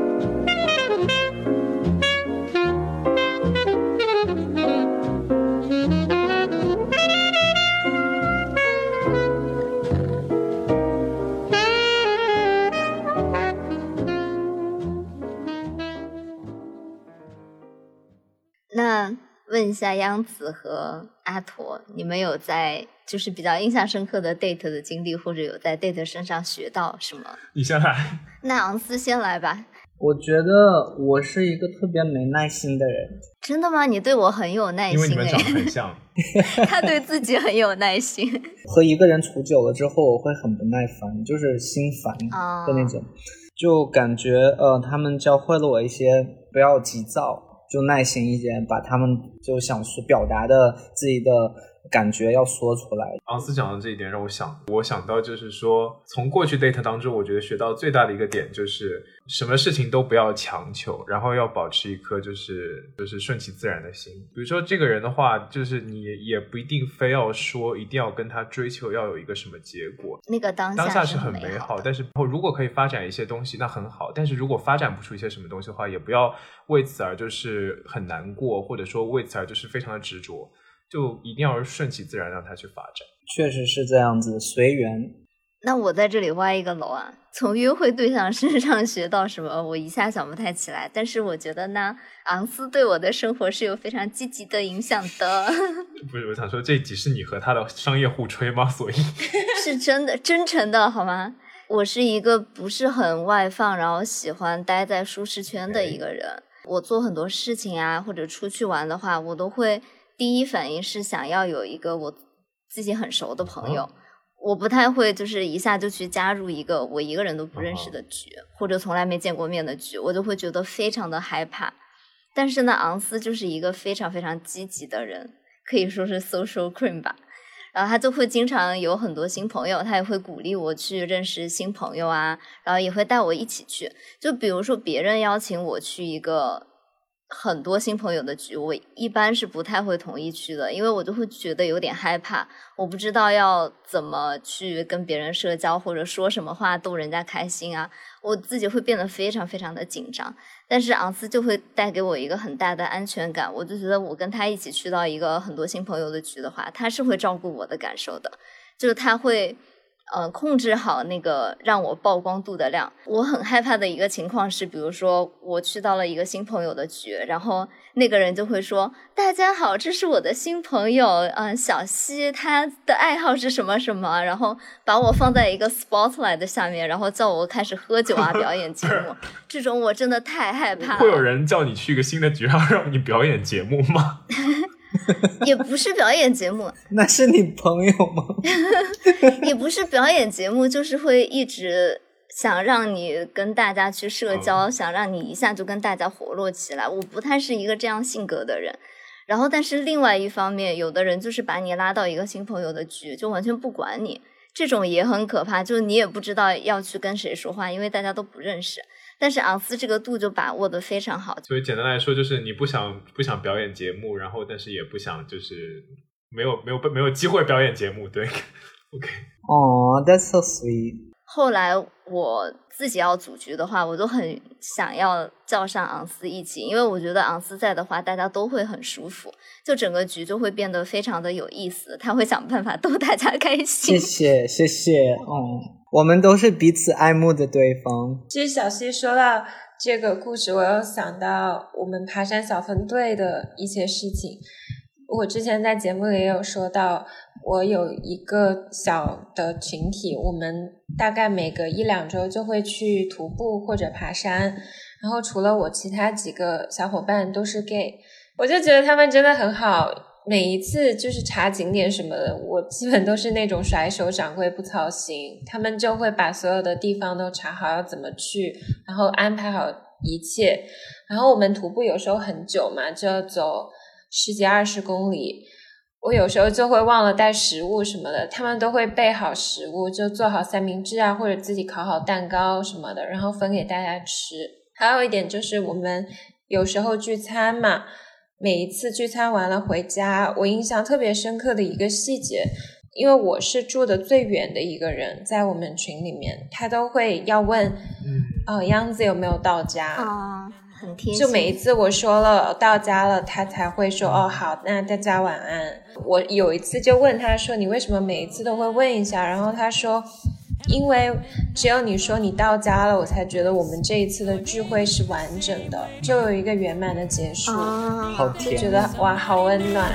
问一下央子和阿驼，你们有在？就是比较印象深刻的 date 的经历，或者有在 date 身上学到什么？你先来。那昂斯先来吧。我觉得我是一个特别没耐心的人。真的吗？你对我很有耐心。因为你们长得很像。他对自己很有耐心。和一个人处久了之后，我会很不耐烦，就是心烦的那种。就感觉呃，他们教会了我一些不要急躁，就耐心一点，把他们就想说表达的自己的。感觉要说出来。昂斯讲的这一点让我想，我想到就是说，从过去 date 当中，我觉得学到最大的一个点就是，什么事情都不要强求，然后要保持一颗就是就是顺其自然的心。比如说这个人的话，就是你也不一定非要说一定要跟他追求要有一个什么结果。那个当当下是很美好，但是如果可以发展一些东西，那很好。但是如果发展不出一些什么东西的话，也不要为此而就是很难过，或者说为此而就是非常的执着。就一定要顺其自然，让它去发展。确实是这样子，随缘。那我在这里挖一个楼啊，从约会对象身上学到什么？我一下想不太起来。但是我觉得呢，昂斯对我的生活是有非常积极的影响的。不是，我想说这集是你和他的商业互吹吗？所以是真的，真诚的好吗？我是一个不是很外放，然后喜欢待在舒适圈的一个人。我做很多事情啊，或者出去玩的话，我都会。第一反应是想要有一个我自己很熟的朋友，我不太会就是一下就去加入一个我一个人都不认识的局，或者从来没见过面的局，我就会觉得非常的害怕。但是呢，昂斯就是一个非常非常积极的人，可以说是 social cream 吧。然后他就会经常有很多新朋友，他也会鼓励我去认识新朋友啊，然后也会带我一起去。就比如说别人邀请我去一个。很多新朋友的局，我一般是不太会同意去的，因为我就会觉得有点害怕，我不知道要怎么去跟别人社交，或者说什么话逗人家开心啊，我自己会变得非常非常的紧张。但是昂斯就会带给我一个很大的安全感，我就觉得我跟他一起去到一个很多新朋友的局的话，他是会照顾我的感受的，就是他会。呃，控制好那个让我曝光度的量。我很害怕的一个情况是，比如说我去到了一个新朋友的局，然后那个人就会说：“大家好，这是我的新朋友，嗯，小西，他的爱好是什么什么。”然后把我放在一个 spotlight 的下面，然后叫我开始喝酒啊，表演节目。这种我真的太害怕了。会有人叫你去一个新的局，然后让你表演节目吗？也不是表演节目，那是你朋友吗？也不是表演节目，就是会一直想让你跟大家去社交，想让你一下就跟大家活络起来。我不太是一个这样性格的人。然后，但是另外一方面，有的人就是把你拉到一个新朋友的局，就完全不管你，这种也很可怕。就是你也不知道要去跟谁说话，因为大家都不认识。但是昂斯这个度就把握的非常好，所以简单来说就是你不想不想表演节目，然后但是也不想就是没有没有没有机会表演节目，对，OK。哦，That's so sweet。后来我自己要组局的话，我都很想要叫上昂斯一起，因为我觉得昂斯在的话，大家都会很舒服，就整个局就会变得非常的有意思。他会想办法逗大家开心。谢谢谢谢，哦。我们都是彼此爱慕的对方。其实小溪说到这个故事，我又想到我们爬山小分队的一些事情。我之前在节目里也有说到，我有一个小的群体，我们大概每隔一两周就会去徒步或者爬山。然后除了我，其他几个小伙伴都是 gay，我就觉得他们真的很好。每一次就是查景点什么的，我基本都是那种甩手掌柜不操心，他们就会把所有的地方都查好要怎么去，然后安排好一切。然后我们徒步有时候很久嘛，就要走十几二十公里，我有时候就会忘了带食物什么的，他们都会备好食物，就做好三明治啊，或者自己烤好蛋糕什么的，然后分给大家吃。还有一点就是我们有时候聚餐嘛。每一次聚餐完了回家，我印象特别深刻的一个细节，因为我是住的最远的一个人，在我们群里面，他都会要问，哦，央子有没有到家？啊，很贴心。就每一次我说了到家了，他才会说，哦，好，那大家晚安。我有一次就问他说，你为什么每一次都会问一下？然后他说。因为只有你说你到家了，我才觉得我们这一次的聚会是完整的，就有一个圆满的结束，好甜，觉得哇，好温暖。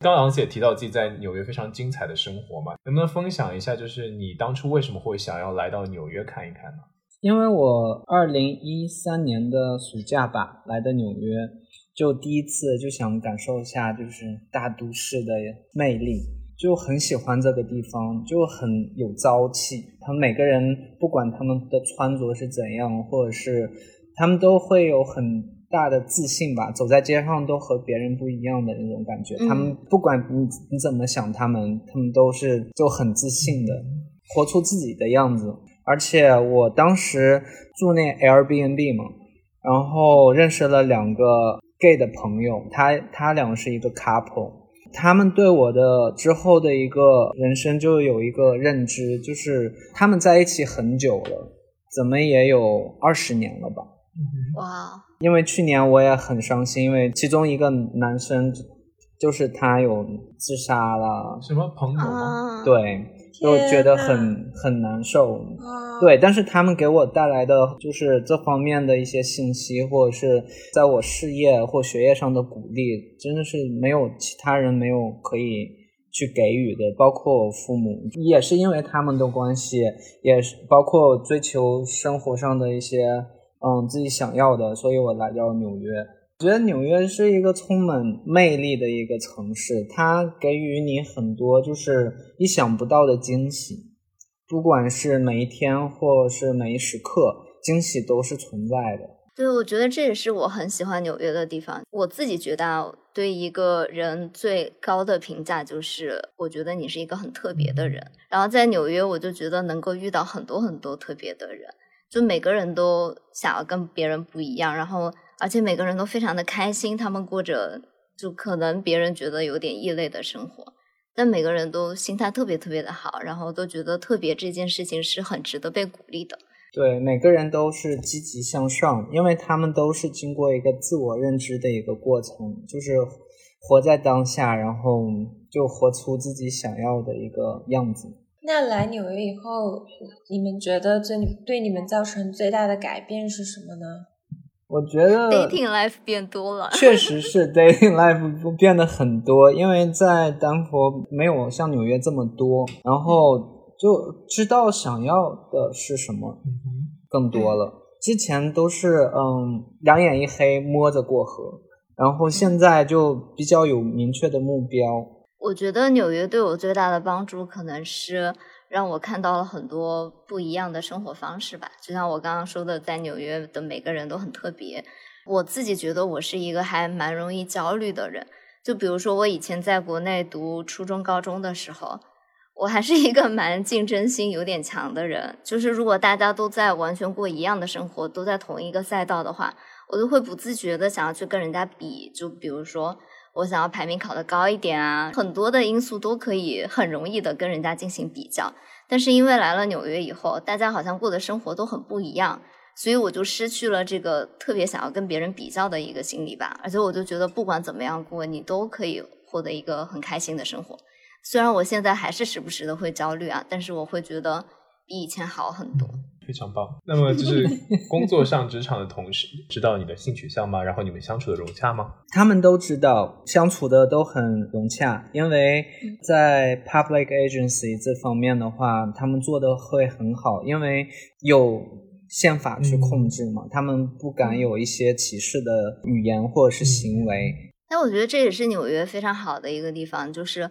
刚刚斯也提到自己在纽约非常精彩的生活嘛，能不能分享一下，就是你当初为什么会想要来到纽约看一看呢？因为我二零一三年的暑假吧来的纽约，就第一次就想感受一下就是大都市的魅力，就很喜欢这个地方，就很有朝气。他们每个人不管他们的穿着是怎样，或者是他们都会有很。大的自信吧，走在街上都和别人不一样的那种感觉。他们不管你你怎么想，他们他们都是就很自信的，活出自己的样子。而且我当时住那 Airbnb 嘛，然后认识了两个 gay 的朋友，他他俩是一个 couple，他们对我的之后的一个人生就有一个认知，就是他们在一起很久了，怎么也有二十年了吧。哇！因为去年我也很伤心，因为其中一个男生就是他有自杀了。什么朋友吗？对，就觉得很很难受。对，但是他们给我带来的就是这方面的一些信息，或者是在我事业或学业上的鼓励，真的是没有其他人没有可以去给予的。包括我父母，也是因为他们的关系，也是包括追求生活上的一些。嗯，自己想要的，所以我来到纽约。我觉得纽约是一个充满魅力的一个城市，它给予你很多就是意想不到的惊喜，不管是每一天或是每一时刻，惊喜都是存在的。对，我觉得这也是我很喜欢纽约的地方。我自己觉得，对一个人最高的评价就是，我觉得你是一个很特别的人。然后在纽约，我就觉得能够遇到很多很多特别的人。就每个人都想要跟别人不一样，然后而且每个人都非常的开心，他们过着就可能别人觉得有点异类的生活，但每个人都心态特别特别的好，然后都觉得特别这件事情是很值得被鼓励的。对，每个人都是积极向上，因为他们都是经过一个自我认知的一个过程，就是活在当下，然后就活出自己想要的一个样子。那来纽约以后，你们觉得最对你们造成最大的改变是什么呢？我觉得 dating life 变多了，确实是 dating life 变得很多，因为在丹佛没有像纽约这么多，然后就知道想要的是什么更多了。之前都是嗯两眼一黑摸着过河，然后现在就比较有明确的目标。我觉得纽约对我最大的帮助可能是。让我看到了很多不一样的生活方式吧，就像我刚刚说的，在纽约的每个人都很特别。我自己觉得我是一个还蛮容易焦虑的人，就比如说我以前在国内读初中、高中的时候，我还是一个蛮竞争心有点强的人。就是如果大家都在完全过一样的生活，都在同一个赛道的话，我都会不自觉的想要去跟人家比。就比如说。我想要排名考得高一点啊，很多的因素都可以很容易的跟人家进行比较。但是因为来了纽约以后，大家好像过的生活都很不一样，所以我就失去了这个特别想要跟别人比较的一个心理吧。而且我就觉得不管怎么样过，你都可以获得一个很开心的生活。虽然我现在还是时不时的会焦虑啊，但是我会觉得比以前好很多。非常棒。那么就是工作上、职场的同事知道你的性取向吗？然后你们相处的融洽吗？他们都知道，相处的都很融洽。因为在 public agency 这方面的话，他们做的会很好，因为有宪法去控制嘛，他们不敢有一些歧视的语言或者是行为。那我觉得这也是纽约非常好的一个地方，就是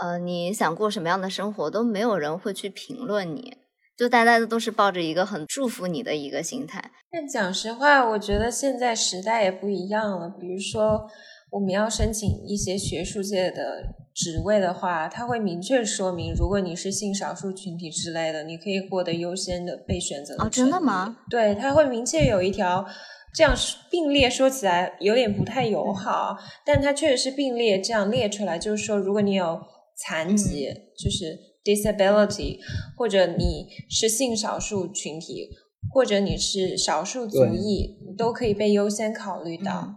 呃，你想过什么样的生活，都没有人会去评论你。就大家都是抱着一个很祝福你的一个心态。但讲实话，我觉得现在时代也不一样了。比如说，我们要申请一些学术界的职位的话，他会明确说明，如果你是性少数群体之类的，你可以获得优先的被选择。哦，真的吗？对，他会明确有一条，这样并列说起来有点不太友好，但它确实是并列这样列出来，就是说，如果你有残疾，就是。disability，或者你是性少数群体，或者你是少数族裔，都可以被优先考虑到。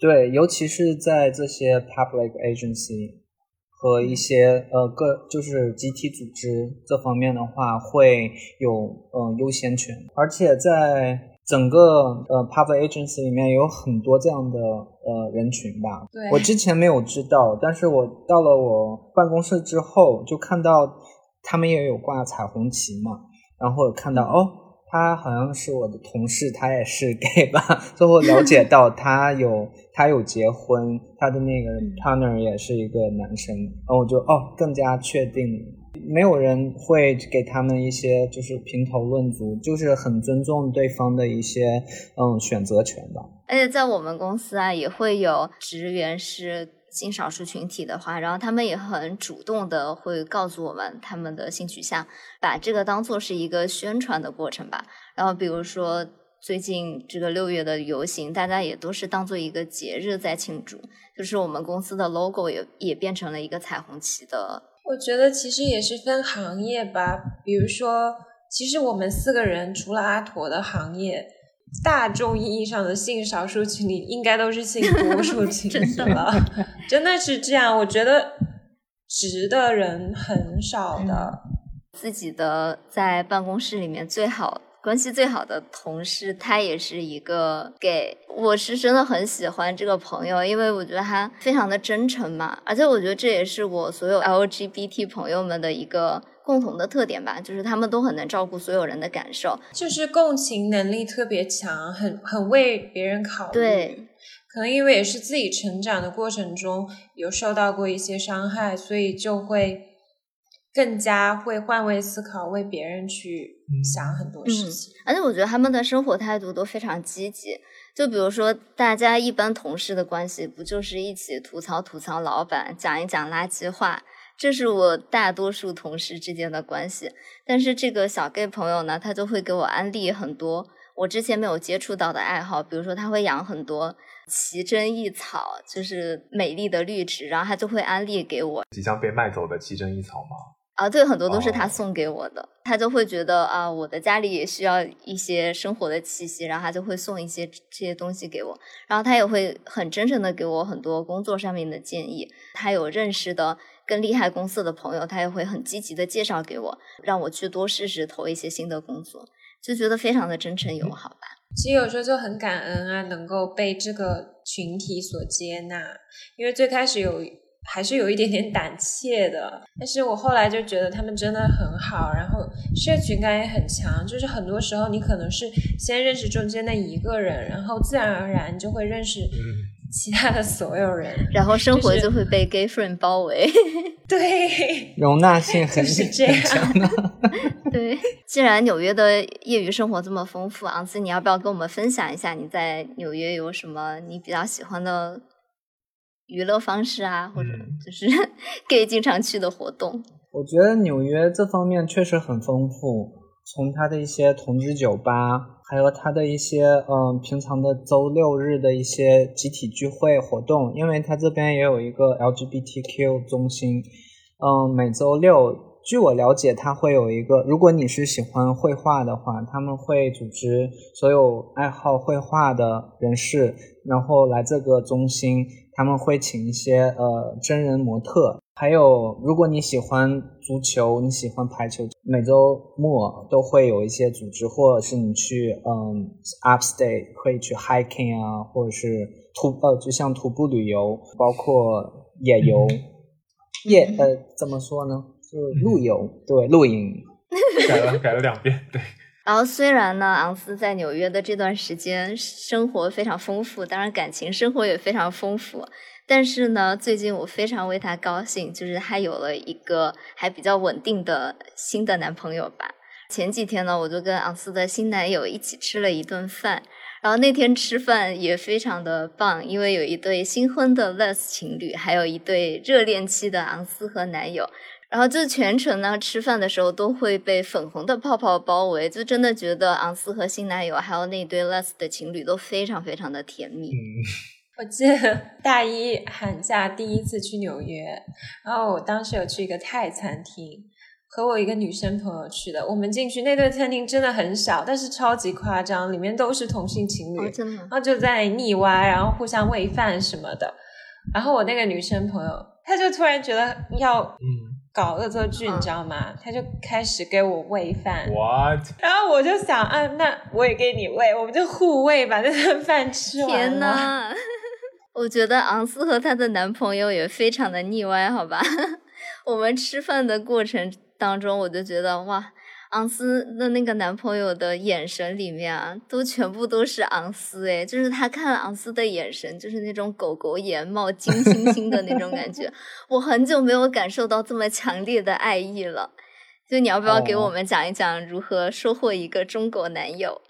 对，尤其是在这些 public agency 和一些呃个就是集体组织这方面的话，会有嗯优先权，而且在。整个呃 public agency 里面有很多这样的呃人群吧，对。我之前没有知道，但是我到了我办公室之后，就看到他们也有挂彩虹旗嘛，然后看到哦，他好像是我的同事，他也是 gay 吧，最后了解到 他有他有结婚，他的那个 partner 也是一个男生，然后我就哦更加确定。没有人会给他们一些就是评头论足，就是很尊重对方的一些嗯选择权吧。而且在我们公司啊，也会有职员是性少数群体的话，然后他们也很主动的会告诉我们他们的性取向，把这个当做是一个宣传的过程吧。然后比如说最近这个六月的游行，大家也都是当做一个节日在庆祝，就是我们公司的 logo 也也变成了一个彩虹旗的。我觉得其实也是分行业吧，比如说，其实我们四个人除了阿驼的行业，大众意义上的性少数群体应该都是性多数 群体了，真的是这样。我觉得直的人很少的，自己的在办公室里面最好。关系最好的同事，他也是一个 gay。我是真的很喜欢这个朋友，因为我觉得他非常的真诚嘛，而且我觉得这也是我所有 LGBT 朋友们的一个共同的特点吧，就是他们都很能照顾所有人的感受，就是共情能力特别强，很很为别人考虑。对，可能因为也是自己成长的过程中有受到过一些伤害，所以就会。更加会换位思考，为别人去想很多事情。而且我觉得他们的生活态度都非常积极。就比如说，大家一般同事的关系，不就是一起吐槽吐槽老板，讲一讲垃圾话？这是我大多数同事之间的关系。但是这个小 gay 朋友呢，他就会给我安利很多我之前没有接触到的爱好，比如说他会养很多奇珍异草，就是美丽的绿植，然后他就会安利给我。即将被卖走的奇珍异草吗？啊，对，很多都是他哦。送给我的，他就会觉得啊，我的家里也需要一些生活的气息，然后他就会送一些这些东西给我，然后他也会很真诚的给我很多工作上面的建议，他有认识的更厉害公司的朋友，他也会很积极的介绍给我，让我去多试试投一些新的工作，就觉得非常的真诚友好吧。其实有时候就很感恩啊，能够被这个群体所接纳，因为最开始有还是有一点点胆怯的，但是我后来就觉得他们真的很好，然后社群感也很强，就是很多时候你可能是先认识中间的一个人，然后自然而然就会认识嗯，其他的所有人，然后生活就会被 gay friend 包围。对，容纳性 很就是这样很强的。对，既然纽约的业余生活这么丰富，昂斯，你要不要跟我们分享一下你在纽约有什么你比较喜欢的娱乐方式啊，或者嗯就是 gay 经常去的活动？我觉得纽约这方面确实很丰富，从它的一些同志酒吧，还有它的一些嗯平常的周六日的一些集体聚会活动，因为它这边也有一个 LGBTQ 中心，嗯，每周六，据我了解，它会有一个，如果你是喜欢绘画的话，他们会组织所有爱好绘画的人士，然后来这个中心，他们会请一些呃真人模特，还有如果你喜欢足球，你喜欢排球，每周末都会有一些组织，或者是你去嗯 upstate 可以去 hiking 啊，或者是徒呃就像徒步旅游，包括野游，野呃怎么说呢？就是露营，对露营。改了改了两遍，对，然后虽然呢，昂斯在纽约的这段时间生活非常丰富，当然感情生活也非常丰富。但是呢，最近我非常为他高兴，就是他有了一个还比较稳定的新的男朋友吧。前几天呢，我就跟昂斯的新男友一起吃了一顿饭，然后那天吃饭也非常的棒，因为有一对新婚的 Les 情侣，还有一对热恋期的昂斯和男友。然后就全程呢，吃饭的时候都会被粉红的泡泡包围，就真的觉得昂斯和新男友还有那对 less 的情侣都非常非常的甜蜜。嗯，我记得 大一寒假第一次去纽约，然后我当时有去一个泰餐厅，和我一个女生朋友去的。我们进去那顿餐厅真的很小，但是超级夸张，里面都是同性情侣，哦，真的然？后就在腻歪，然后互相喂饭什么的。然后我那个女生朋友，她就突然觉得要嗯搞恶作剧，嗯你知道吗？他就开始给我喂饭，，what？然后我就想啊，那我也给你喂，我们就互喂，把那顿饭吃完天了。呐，我觉得昂斯和她的男朋友也非常的腻歪，好吧？我们吃饭的过程当中，我就觉得哇，昂斯的那个男朋友的眼神里面啊，都全部都是昂斯诶，就是他看昂斯的眼神，就是那种狗狗眼冒金星星的那种感觉。我很久没有感受到这么强烈的爱意了。就你要不要给我哦们讲一讲如何收获一个中国男友？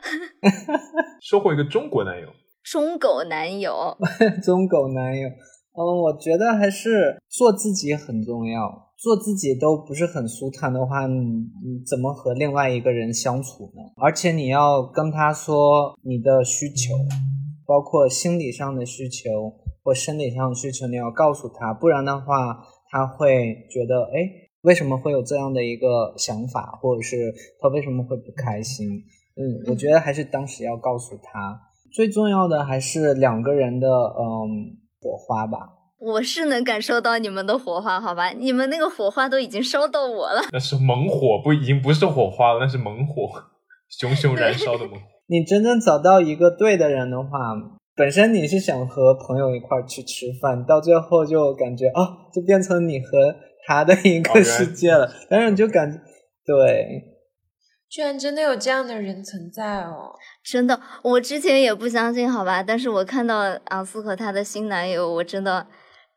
收获一个中国男友，中狗男友，中狗男友，嗯，我觉得还是做自己很重要。做自己都不是很舒坦的话，你你怎么和另外一个人相处呢？而且你要跟他说你的需求，包括心理上的需求或生理上的需求，你要告诉他，不然的话，他会觉得，哎，为什么会有这样的一个想法，或者是他为什么会不开心？嗯，我觉得还是当时要告诉他。最重要的还是两个人的嗯火花吧。我是能感受到你们的火花，好吧？你们那个火花都已经烧到我了。那是猛火，不已经不是火花了，那是猛火，熊熊燃烧的猛火。你真正找到一个对的人的话，本身你是想和朋友一块儿去吃饭，到最后就感觉哦，就变成你和他的一个世界了，但是你就感觉对。居然真的有这样的人存在哦！真的，我之前也不相信，好吧？但是我看到昂斯和她的新男友，我真的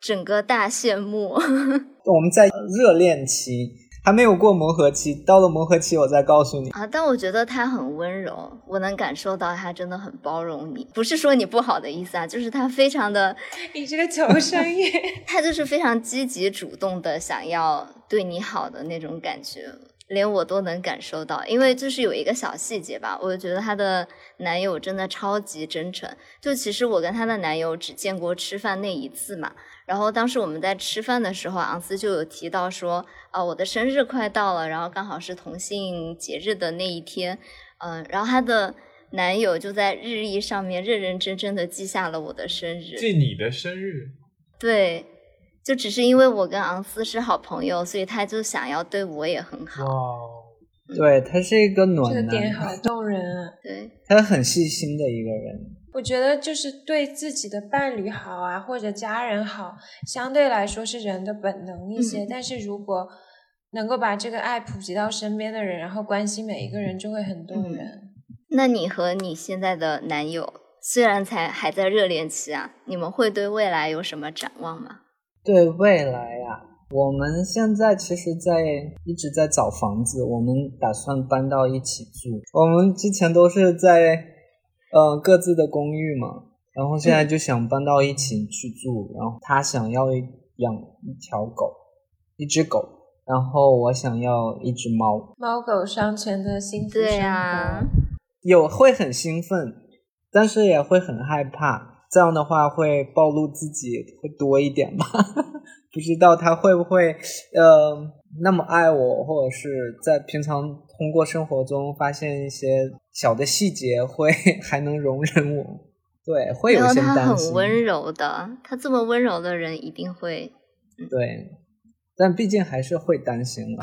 整个大羡慕。我们在热恋期还没有过磨合期，到了磨合期我再告诉你。啊，但我觉得他很温柔，我能感受到他真的很包容你。不是说你不好的意思啊，就是他非常的，你这个求生欲，他就是非常积极主动的想要对你好的那种感觉。连我都能感受到，因为就是有一个小细节吧，我就觉得她的男友真的超级真诚。就其实我跟她的男友只见过吃饭那一次嘛，然后当时我们在吃饭的时候，昂斯就有提到说，啊，我的生日快到了，然后刚好是同性节日的那一天，嗯，然后她的男友就在日历上面认认真真的记下了我的生日，记你的生日，对。就只是因为我跟昂斯是好朋友，所以他就想要对我也很好。哇，对他是一个暖男这个，点好动人啊！对，他很细心的一个人。我觉得就是对自己的伴侣好啊，或者家人好，相对来说是人的本能一些。嗯但是如果能够把这个爱普及到身边的人，然后关心每一个人，就会很动人。那你和你现在的男友虽然才还在热恋期啊，你们会对未来有什么展望吗？对未来呀、我们现在其实在一直在找房子，我们打算搬到一起住。我们之前都是在呃各自的公寓嘛，然后现在就想搬到一起去住。然后他想要养一条狗，一只狗，然后我想要一只猫。猫狗双全的幸福生活。对啊，有会很兴奋，但是也会很害怕。这样的话会暴露自己会多一点吧？不知道他会不会呃那么爱我，或者是在平常通过生活中发现一些小的细节，会还能容忍我。对，会有然后他些担心。很温柔的，他这么温柔的人一定会。对，但毕竟还是会担心了。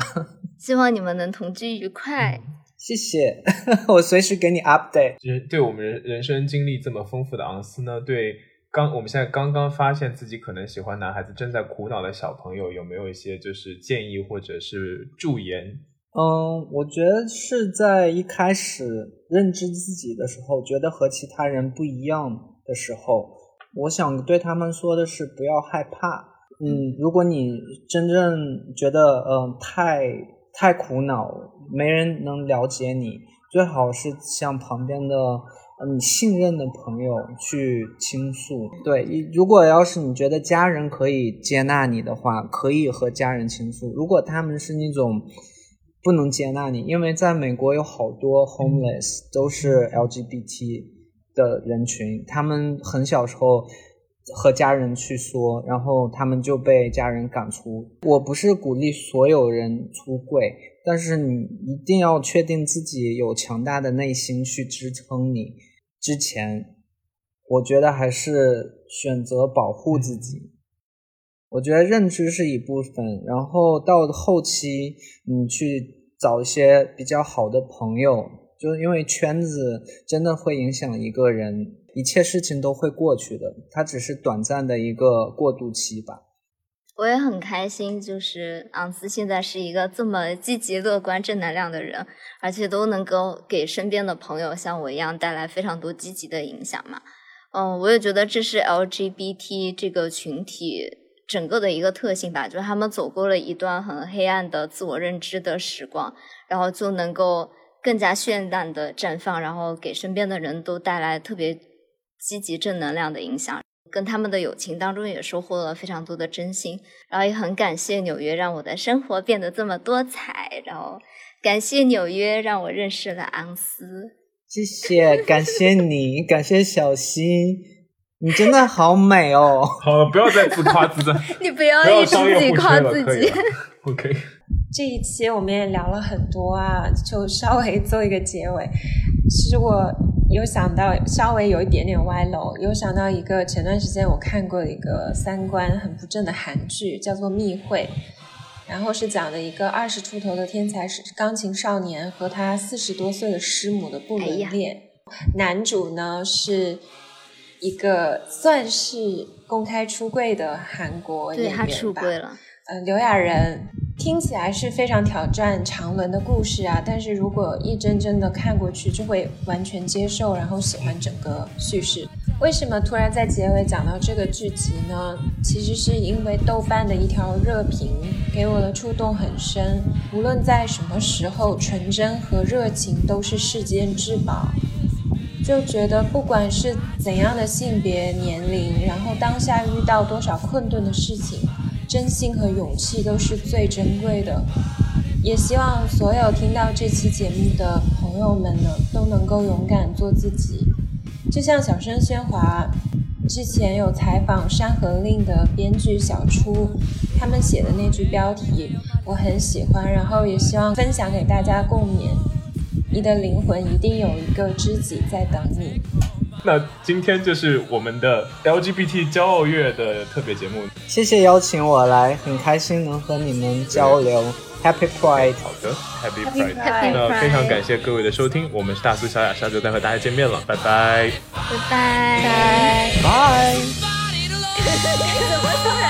希望你们能同居愉快。谢谢，我随时给你 update。就是对我们人人生经历这么丰富的昂斯呢，对刚我们现在刚刚发现自己可能喜欢男孩子，正在苦恼的小朋友，有没有一些就是建议或者是助言？嗯，我觉得是在一开始认知自己的时候，觉得和其他人不一样的时候，我想对他们说的是不要害怕。嗯，如果你真正觉得嗯、呃太太苦恼，没人能了解你，最好是向旁边的呃你信任的朋友去倾诉。对，一如果要是你觉得家人可以接纳你的话，可以和家人倾诉。如果他们是那种不能接纳你，因为在美国有好多 homeless 都是 LGBT 的人群，他们很小时候和家人去说，然后他们就被家人赶出。我不是鼓励所有人出柜，但是你一定要确定自己有强大的内心去支撑你。之前，我觉得还是选择保护自己。我觉得认知是一部分，然后到后期你去找一些比较好的朋友，就是因为圈子真的会影响一个人，一切事情都会过去的，它只是短暂的一个过渡期吧。我也很开心，就是昂斯现在是一个这么积极、乐观、正能量的人，而且都能够给身边的朋友像我一样带来非常多积极的影响嘛。嗯，我也觉得这是 LGBT 这个群体整个的一个特性吧，就是他们走过了一段很黑暗的自我认知的时光，然后就能够更加绚烂的绽放，然后给身边的人都带来特别积极正能量的影响。跟他们的友情当中也收获了非常多的真心，然后也很感谢纽约让我的生活变得这么多彩，然后感谢纽约让我认识了昂斯。谢谢，感谢你，感谢小溪，你真的好美哦。好了，不要再自夸自赞，你不要一直自己夸自己。OK，这一期我们也聊了很多啊，就稍微做一个结尾。其实我有想到，稍微有一点点歪楼，有想到一个前段时间我看过的一个三观很不正的韩剧，叫做《密会》，然后是讲的一个二十出头的天才是钢琴少年和他四十多岁的师母的不伦恋。男主呢是一个算是公开出柜的韩国演员吧，他出柜了，呃，刘亚仁听起来是非常挑战常伦的故事啊，但是如果一帧帧的看过去，就会完全接受，然后喜欢整个叙事。为什么突然在结尾讲到这个剧集呢？其实是因为豆瓣的一条热评给我的触动很深。无论在什么时候，纯真和热情都是世间至宝。就觉得不管是怎样的性别、年龄，然后当下遇到多少困顿的事情，真心和勇气都是最珍贵的。也希望所有听到这期节目的朋友们呢，都能够勇敢做自己。就像小声喧哗之前有采访《山河令》的编剧小初，他们写的那句标题我很喜欢，然后也希望分享给大家共勉。你的灵魂一定有一个知己在等你。那今天就是我们的 LGBT 骄傲月的特别节目。谢谢邀请我来，很开心能和你们交流。Happy Pride！好的，Happy Pride。那非常感谢各位的收听，我们是大苏小雅，下周再和大家见面了，拜拜。拜拜。拜。Love.